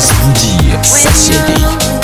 Society. Boudy,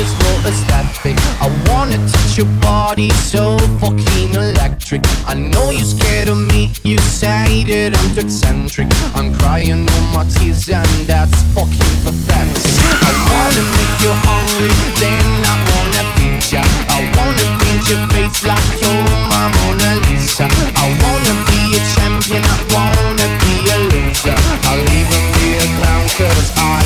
just for aesthetic. I wanna touch your body so fucking electric. I know you're scared of me, you say that I'm eccentric. I'm crying all my tears and that's fucking pathetic. I wanna make you hungry, then I wanna feed ya. I wanna paint your face like you're my Mona Lisa. I wanna be a champion, I wanna be a loser. I'll even be a clown cause I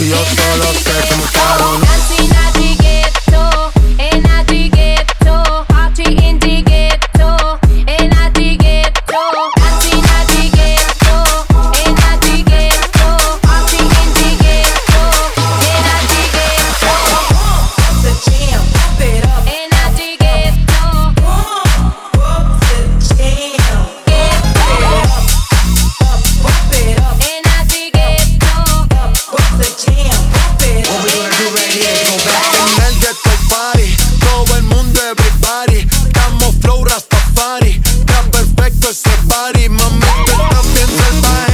Yo solo sé que nadie. Tarihime Mit der Kopf im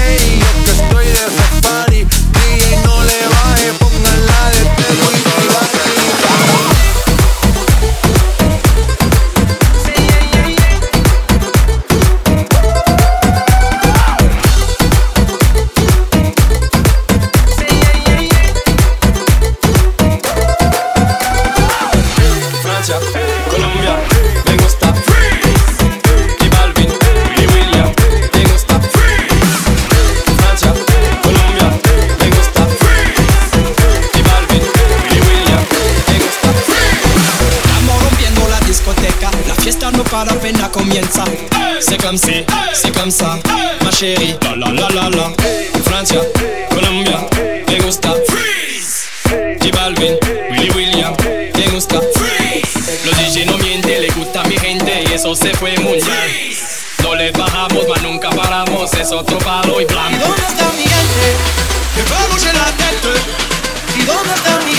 para apenas la peine à combien de ça C'est comme si, c'est comme Ma chérie, la la la la la Francia, Colombia, me gusta Freeze J Balvin, Willy William, me gusta Freeze Los DJ no miente, le gusta mi gente y eso se fue mundial No le bajamos, mas nunca paramos, es otro palo y blanco ¿Y dónde está mi gente? Que vamos en la tête ¿Y dónde está mi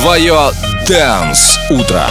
твое Dance Утро.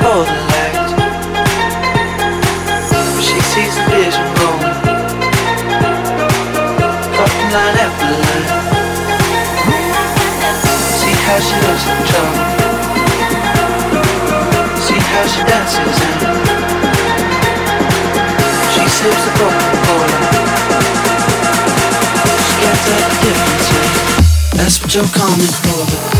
golden light. She sees the vision rolling, line after line. See how she See how she dances She a She can't tell the difference. That's what you're coming for.